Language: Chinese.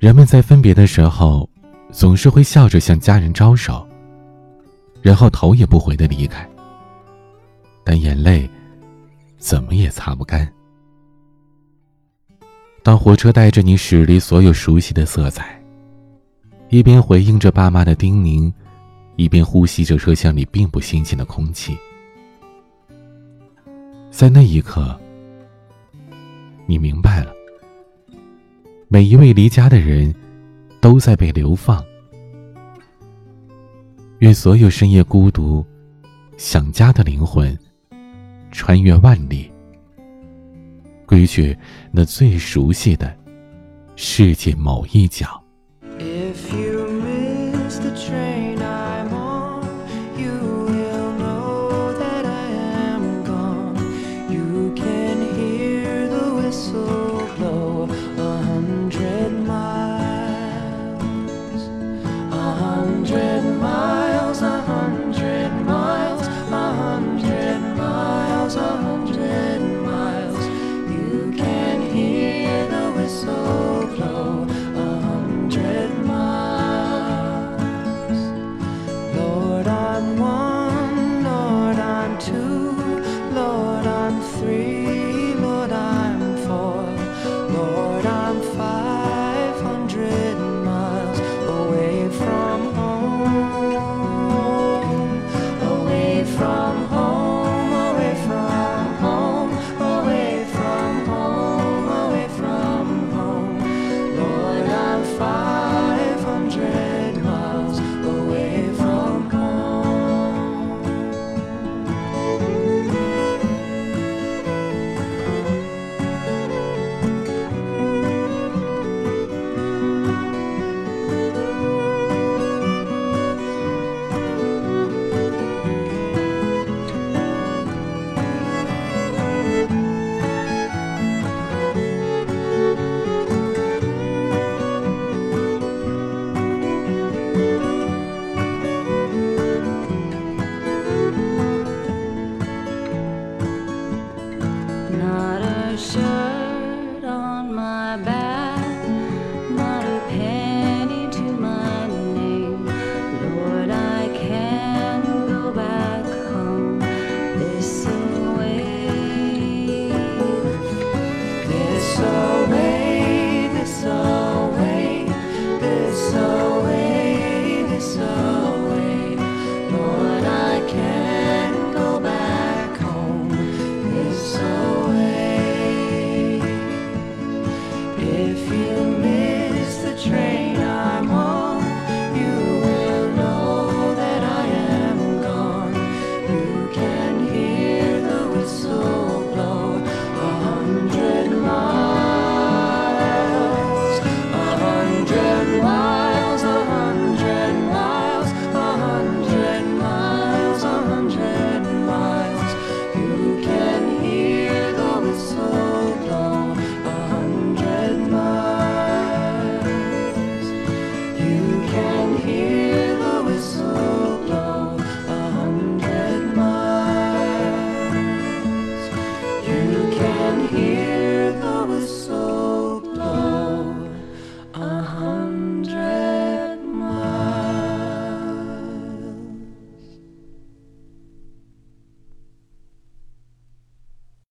人们在分别的时候，总是会笑着向家人招手，然后头也不回的离开。但眼泪，怎么也擦不干。当火车带着你驶离所有熟悉的色彩，一边回应着爸妈的叮咛，一边呼吸着车厢里并不新鲜的空气，在那一刻，你明白了。每一位离家的人，都在被流放。愿所有深夜孤独、想家的灵魂，穿越万里，归去那最熟悉的世界某一角。show. soul.